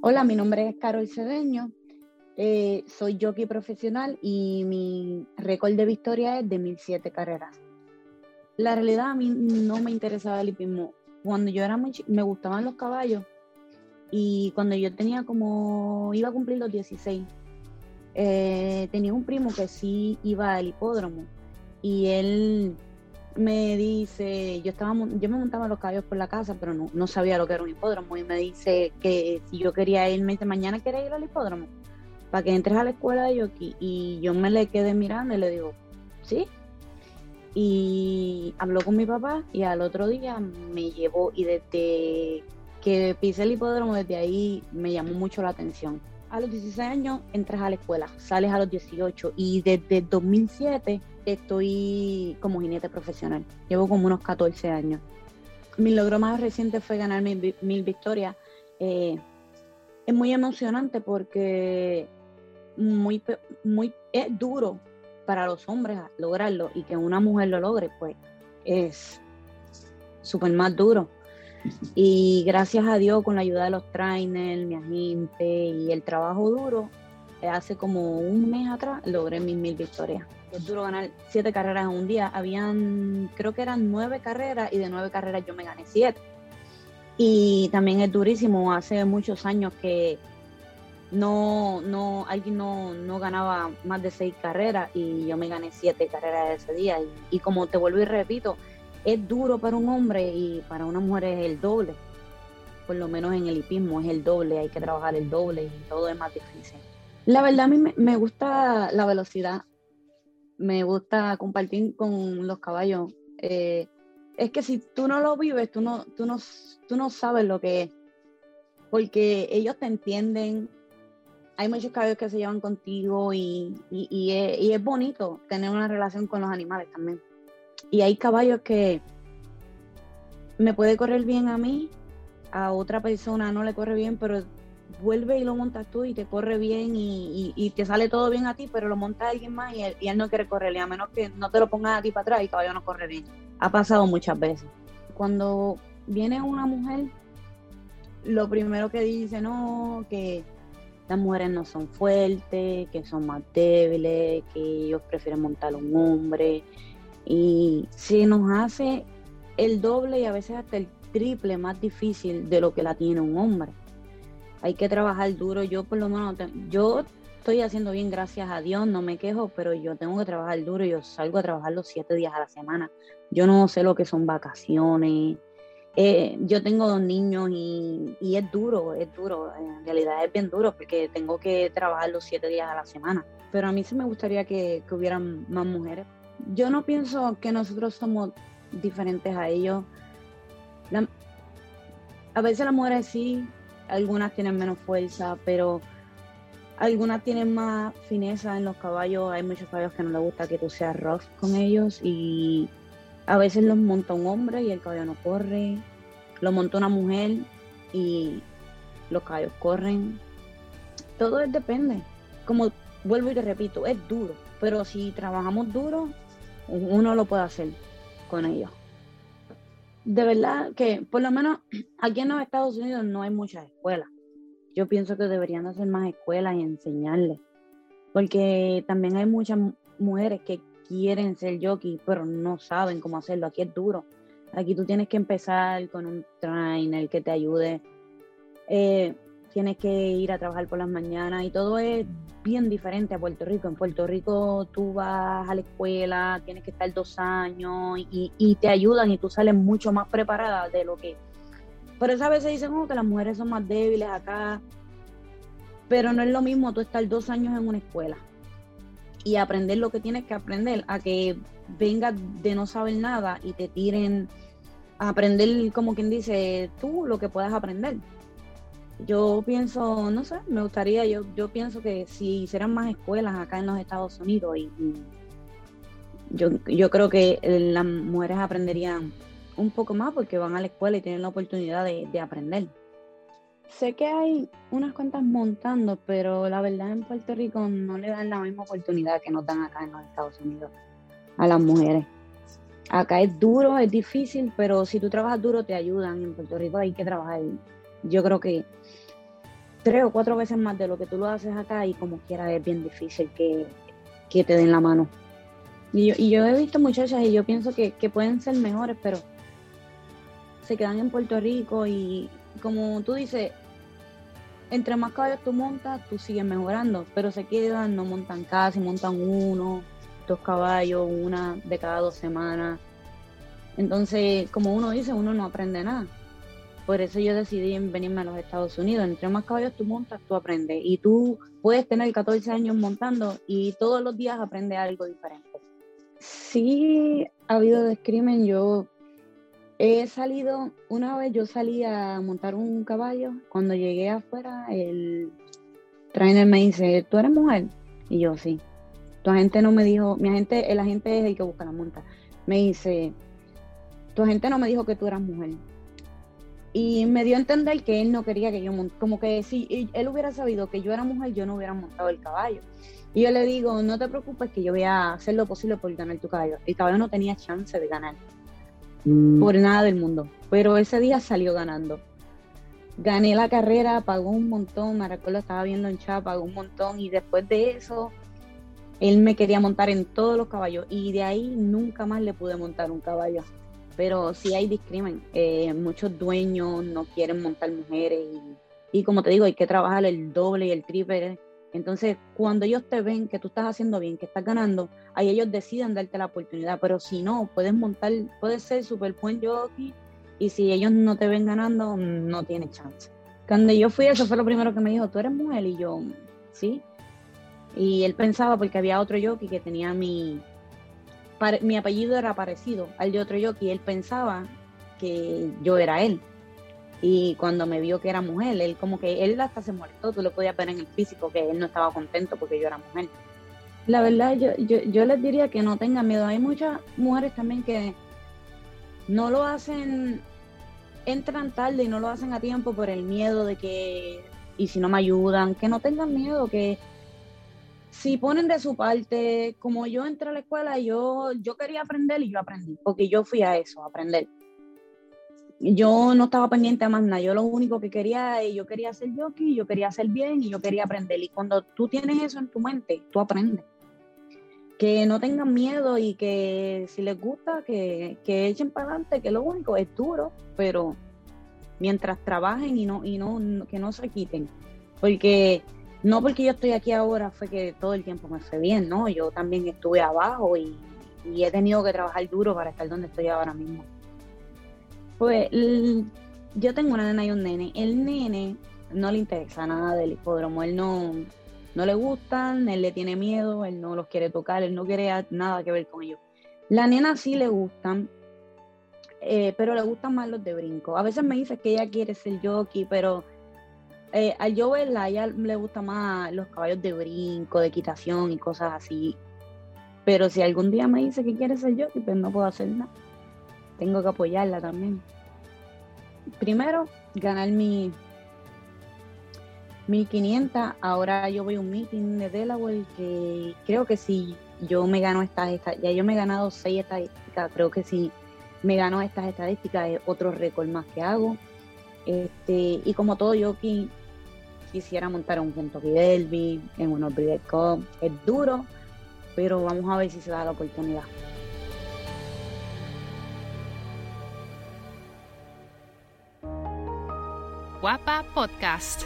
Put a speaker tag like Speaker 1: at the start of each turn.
Speaker 1: Hola, mi nombre es Carol Cedeño. Eh, soy jockey profesional y mi récord de victoria es de 1007 carreras. La realidad a mí no me interesaba el hipismo. Cuando yo era muy me gustaban los caballos y cuando yo tenía como, iba a cumplir los 16, eh, tenía un primo que sí iba al hipódromo y él me dice, yo estaba yo me montaba los caballos por la casa, pero no, no, sabía lo que era un hipódromo y me dice que si yo quería ir, me dice, mañana quieres ir al hipódromo para que entres a la escuela de jockey y yo me le quedé mirando y le digo, sí. Y habló con mi papá y al otro día me llevó y desde que pisé el hipódromo, desde ahí me llamó mucho la atención. A los 16 años entras a la escuela, sales a los 18 y desde 2007 estoy como jinete profesional. Llevo como unos 14 años. Mi logro más reciente fue ganar mil, victorias. Eh, es muy emocionante porque muy, muy, es duro para los hombres lograrlo y que una mujer lo logre, pues es súper más duro. Y gracias a Dios, con la ayuda de los trainers, mi agente y el trabajo duro, hace como un mes atrás logré mis mil victorias. Es duro ganar siete carreras en un día. Habían, creo que eran nueve carreras y de nueve carreras yo me gané siete. Y también es durísimo, hace muchos años que no, no, alguien no, no ganaba más de seis carreras y yo me gané siete carreras ese día. Y, y como te vuelvo y repito, es duro para un hombre y para una mujer es el doble. Por lo menos en el hipismo es el doble, hay que trabajar el doble y todo es más difícil. La verdad a mí me, gusta la velocidad, me gusta compartir con los caballos. Eh, es que si tú no lo vives, tú no, tú no, tú no sabes lo que es, porque ellos te entienden. Hay muchos caballos que se llevan contigo y, y, es, bonito tener una relación con los animales también. Y hay caballos que me puede correr bien a mí, a otra persona no le corre bien, pero vuelve y lo montas tú y te corre bien y, te sale todo bien a ti, pero lo monta alguien más y él, no quiere correrle, a menos que no te lo pongas a ti para atrás y el caballo no corre bien. Ha pasado muchas veces. Cuando viene una mujer, lo primero que dice, no, que las mujeres no son fuertes, que son más débiles, que ellos prefieren montar a un hombre. Y se nos hace el doble y a veces hasta el triple más difícil de lo que la tiene un hombre hay que trabajar duro. Yo por lo menos, yo estoy haciendo bien, gracias a Dios, no me quejo, pero yo tengo que trabajar duro. Yo salgo a trabajar los siete días a la semana. Yo no sé lo que son vacaciones. Eh, yo tengo dos niños y, es duro, es duro. En realidad es bien duro porque tengo que trabajar los siete días a la semana. Pero a mí sí me gustaría que, que hubieran más mujeres. Yo no pienso que nosotros somos diferentes a ellos. a veces las mujeres sí algunas tienen menos fuerza, pero algunas tienen más fineza en los caballos. Hay muchos caballos que no les gusta que tú seas rough con ellos y a veces los monta un hombre y el caballo no corre. Lo monta una mujer y los caballos corren. Todo depende. Como vuelvo y te repito, es duro, pero si trabajamos duro, uno lo puede hacer con ellos de verdad que por lo menos aquí en los Estados Unidos no hay muchas escuelas. Yo pienso que deberían hacer más escuelas y enseñarles. Porque también hay muchas mujeres que quieren ser jockey, pero no saben cómo hacerlo. Aquí es duro. Aquí tú tienes que empezar con un trainer que te ayude. Eh, tienes que ir a trabajar por las mañanas y todo es bien diferente a Puerto Rico. En Puerto Rico tú vas a la escuela, tienes que estar dos años y, te ayudan y tú sales mucho más preparada de lo que... Por eso a veces dicen oh, que las mujeres son más débiles acá, pero no es lo mismo tú estar dos años en una escuela y aprender lo que tienes que aprender a que vengas de no saber nada y te tiren a aprender, como quien dice, tú lo que puedas aprender yo pienso, no sé, me gustaría, yo, yo pienso que si hicieran más escuelas acá en los Estados Unidos y, yo, creo que las mujeres aprenderían un poco más porque van a la escuela y tienen la oportunidad de, aprender. Sé que hay unas cuantas montando, pero la verdad en Puerto Rico no le dan la misma oportunidad que nos dan acá en los Estados Unidos a las mujeres. Acá es duro, es difícil, pero si tú trabajas duro te ayudan. En Puerto Rico hay que trabajar. Yo creo que tres o cuatro veces más de lo que tú lo haces acá y como quiera es bien difícil que, que te den la mano. Y yo, y yo he visto muchachas y yo pienso que, que pueden ser mejores, pero se quedan en Puerto Rico y como tú dices, entre más caballos tú montas, tú sigues mejorando, pero se quedan, no montan casi, montan uno, dos caballos, una de cada dos semanas. Entonces, como uno dice, uno no aprende nada. Por eso yo decidí venirme a los Estados Unidos. Entre más caballos tú montas, tú aprendes. Y tú puedes tener 14 años montando y todos los días aprendes algo diferente. Sí, ha habido descrimen. Yo he salido, una vez yo salí a montar un caballo. Cuando llegué afuera, el trainer me dice, ¿tú eres mujer? Y yo, sí. Tu agente no me dijo, mi agente, el agente es el que busca la monta. Me dice, tu agente no me dijo que tú eras mujer. Y me dio a entender que él no quería que yo montara, como que si él hubiera sabido que yo era mujer, yo no hubiera montado el caballo. Y yo le digo, no te preocupes que yo voy a hacer lo posible por ganar tu caballo. El caballo no tenía chance de ganar. Mm. Por nada del mundo. Pero ese día salió ganando. Gané la carrera, pagó un montón, recuerdo, estaba viendo en chat, pagó un montón. Y después de eso, él me quería montar en todos los caballos. Y de ahí nunca más le pude montar un caballo pero sí hay discrimen. Eh, muchos dueños no quieren montar mujeres y, como te digo, hay que trabajar el doble y el triple. Entonces, cuando ellos te ven que tú estás haciendo bien, que estás ganando, ahí ellos deciden darte la oportunidad. Pero si no, puedes montar, puedes ser súper buen jockey y si ellos no te ven ganando, no tienes chance. Cuando yo fui, eso fue lo primero que me dijo, tú eres mujer y yo, sí. Y él pensaba, porque había otro jockey que tenía mi, mi apellido era parecido al de otro y él pensaba que yo era él. Y cuando me vio que era mujer, él como que él hasta se molestó, tú lo podías ver en el físico que él no estaba contento porque yo era mujer. La verdad, yo, yo, yo les diría que no tengan miedo. Hay muchas mujeres también que no lo hacen, entran tarde y no lo hacen a tiempo por el miedo de que, y si no me ayudan, que no tengan miedo, que si ponen de su parte, como yo entré a la escuela, yo, yo quería aprender y yo aprendí, porque yo fui a eso, a aprender. Yo no estaba pendiente de más nada, yo lo único que quería, yo quería ser jockey, yo quería hacer bien y yo quería aprender. Y cuando tú tienes eso en tu mente, tú aprendes. Que no tengan miedo y que si les gusta, que, que echen para adelante, que lo único es duro, pero mientras trabajen y no, y no, que no se quiten. Porque no porque yo estoy aquí ahora fue que todo el tiempo me fue bien, ¿no? Yo también estuve abajo y, he tenido que trabajar duro para estar donde estoy ahora mismo. Pues yo tengo una nena y un nene. El nene no le interesa nada del hipódromo, él no, no le gustan, él le tiene miedo, él no los quiere tocar, él no quiere nada que ver con ellos. La nena sí le gustan, eh, pero le gustan más los de brinco. A veces me dice que ella quiere ser jockey, pero eh, a verla, a ella le gusta más los caballos de brinco, de equitación y cosas así. Pero si algún día me dice que quiere ser yo, pues no puedo hacer nada. Tengo que apoyarla también. Primero, ganar mi 1500. Ahora yo voy a un meeting de Delaware que creo que si yo me gano estas, estas ya yo me he ganado seis estadísticas, creo que si me gano estas estadísticas es otro récord más que hago. Este, y como todo aquí quisiera montar un Kentucky Derby, en unos Breeders' Cup. Es duro, pero vamos a ver si se da la oportunidad.
Speaker 2: Guapa Podcast.